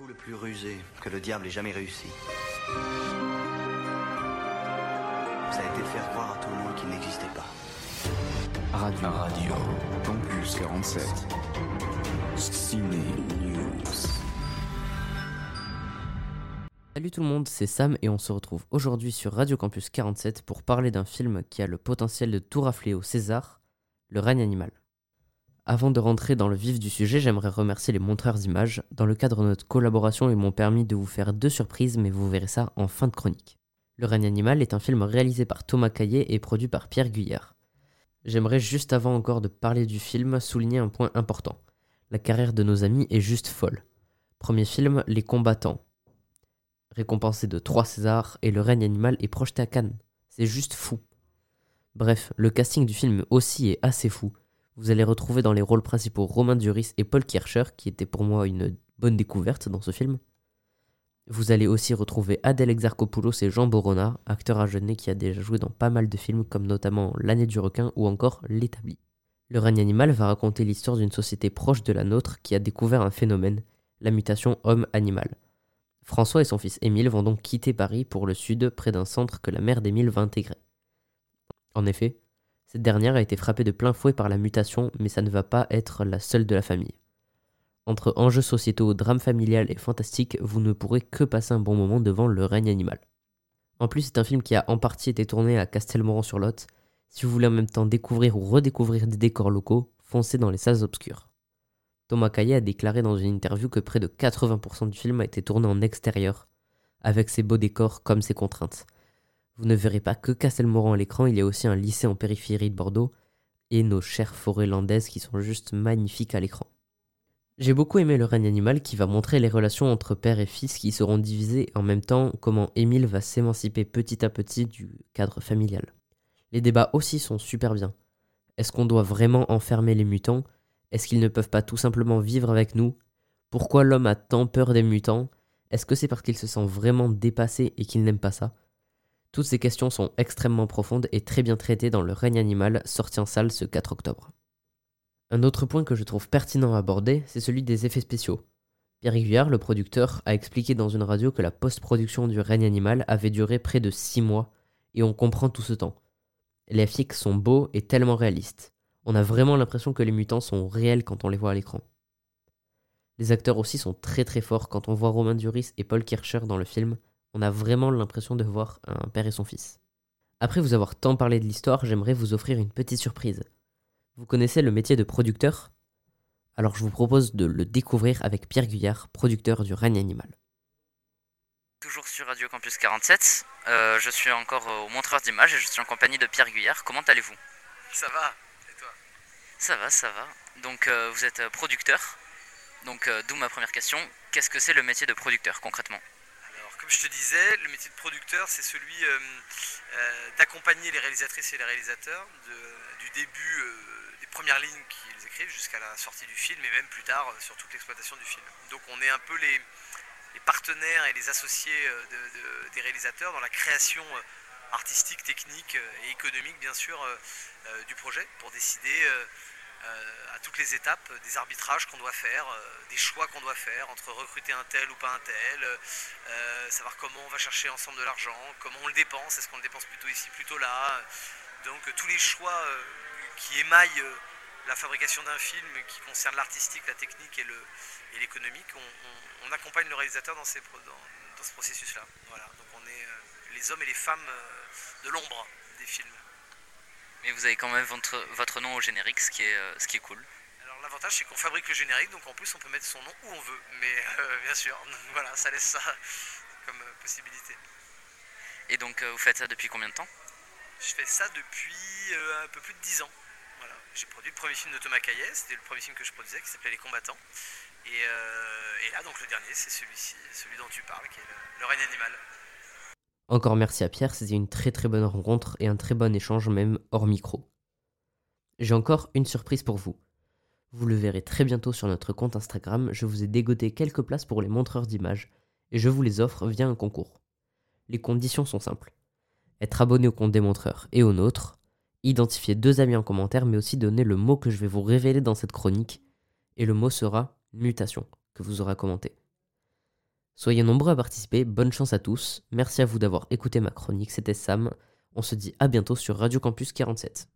coup le plus rusé que le diable ait jamais réussi. Ça a été de faire croire à tout le monde qu'il n'existait pas. Radio, Radio, Campus 47. Ciné News. Salut tout le monde, c'est Sam et on se retrouve aujourd'hui sur Radio Campus 47 pour parler d'un film qui a le potentiel de tout rafler au César, Le règne animal. Avant de rentrer dans le vif du sujet, j'aimerais remercier les montreurs d'images. Dans le cadre de notre collaboration, ils m'ont permis de vous faire deux surprises, mais vous verrez ça en fin de chronique. Le règne animal est un film réalisé par Thomas Caillet et produit par Pierre Guyard. J'aimerais juste avant encore de parler du film souligner un point important. La carrière de nos amis est juste folle. Premier film, Les combattants. Récompensé de 3 Césars et le règne animal est projeté à Cannes. C'est juste fou. Bref, le casting du film aussi est assez fou. Vous allez retrouver dans les rôles principaux Romain Duris et Paul Kircher, qui était pour moi une bonne découverte dans ce film. Vous allez aussi retrouver Adèle Exarchopoulos et Jean Borona, acteur ajeune qui a déjà joué dans pas mal de films comme notamment L'année du requin ou encore L'établi. Le règne animal va raconter l'histoire d'une société proche de la nôtre qui a découvert un phénomène, la mutation homme-animal. François et son fils Émile vont donc quitter Paris pour le sud, près d'un centre que la mère d'Émile va intégrer. En effet, cette dernière a été frappée de plein fouet par la mutation, mais ça ne va pas être la seule de la famille. Entre enjeux sociétaux, drame familial et fantastique, vous ne pourrez que passer un bon moment devant le règne animal. En plus, c'est un film qui a en partie été tourné à Castelmoron-sur-Lot. Si vous voulez en même temps découvrir ou redécouvrir des décors locaux, foncez dans les salles obscures. Thomas Caillet a déclaré dans une interview que près de 80% du film a été tourné en extérieur, avec ses beaux décors comme ses contraintes. Vous ne verrez pas que Castelmoran à l'écran, il y a aussi un lycée en périphérie de Bordeaux et nos chères forêts landaises qui sont juste magnifiques à l'écran. J'ai beaucoup aimé le règne animal qui va montrer les relations entre père et fils qui seront divisées en même temps comment Émile va s'émanciper petit à petit du cadre familial. Les débats aussi sont super bien. Est-ce qu'on doit vraiment enfermer les mutants? Est-ce qu'ils ne peuvent pas tout simplement vivre avec nous? Pourquoi l'homme a tant peur des mutants? Est-ce que c'est parce qu'il se sent vraiment dépassé et qu'il n'aime pas ça? Toutes ces questions sont extrêmement profondes et très bien traitées dans Le règne animal, sorti en salle ce 4 octobre. Un autre point que je trouve pertinent à aborder, c'est celui des effets spéciaux. Pierre Guyard, le producteur, a expliqué dans une radio que la post-production du règne animal avait duré près de 6 mois, et on comprend tout ce temps. Les FX sont beaux et tellement réalistes. On a vraiment l'impression que les mutants sont réels quand on les voit à l'écran. Les acteurs aussi sont très très forts quand on voit Romain Duris et Paul Kircher dans le film, on a vraiment l'impression de voir un père et son fils. Après vous avoir tant parlé de l'histoire, j'aimerais vous offrir une petite surprise. Vous connaissez le métier de producteur? Alors je vous propose de le découvrir avec Pierre Guyard, producteur du règne animal. Toujours sur Radio Campus 47, euh, je suis encore au montreur d'images et je suis en compagnie de Pierre Guyard. Comment allez-vous? Ça va, et toi? Ça va, ça va. Donc euh, vous êtes producteur, donc euh, d'où ma première question. Qu'est-ce que c'est le métier de producteur concrètement? Comme je te disais, le métier de producteur, c'est celui euh, euh, d'accompagner les réalisatrices et les réalisateurs du début euh, des premières lignes qu'ils écrivent jusqu'à la sortie du film et même plus tard sur toute l'exploitation du film. Donc on est un peu les, partenaires et les associés de, de, des réalisateurs dans la création artistique, technique et économique bien sûr du projet pour décider à toutes les étapes des arbitrages qu'on doit faire, euh, des choix qu'on doit faire entre recruter un tel ou pas un tel, euh, savoir comment on va chercher ensemble de l'argent, comment on le dépense, est-ce qu'on le dépense plutôt ici, plutôt là. Donc tous les choix qui émaillent la fabrication d'un film qui concerne l'artistique, la technique et l'économique, on, on, on, accompagne le réalisateur dans ce processus-là. Voilà. Donc on est les hommes et les femmes de l'ombre des films. Mais vous avez quand même votre, votre nom au générique, ce qui est, euh, ce qui est cool. Alors l'avantage c'est qu'on fabrique le générique, donc en plus on peut mettre son nom où on veut. Mais euh, bien sûr, voilà, ça laisse ça comme euh, possibilité. Et donc vous faites ça depuis combien de temps? Je fais ça depuis un peu plus de 10 ans. Voilà. J'ai produit le premier film de Thomas Caillet, c'était le premier film que je produisais qui s'appelait Les Combattants. Et, euh, et, là donc le dernier c'est celui-ci, celui dont tu parles, qui est le, le règne animal. Encore merci à Pierre, c'était une très très bonne rencontre et un très bon échange même hors micro. J'ai encore une surprise pour vous. Vous le verrez très bientôt sur notre compte Instagram, je vous ai dégoté quelques places pour les montreurs d'images et je vous les offre via un concours. Les conditions sont simples. Être abonné au compte des montreurs et au nôtre, identifier deux amis en commentaire mais aussi donner le mot que je vais vous révéler dans cette chronique et le mot sera mutation que vous aurez commenté. Soyez nombreux à participer, bonne chance à tous. Merci à vous d'avoir écouté ma chronique, c'était Sam. On se dit à bientôt sur Radio Campus 47.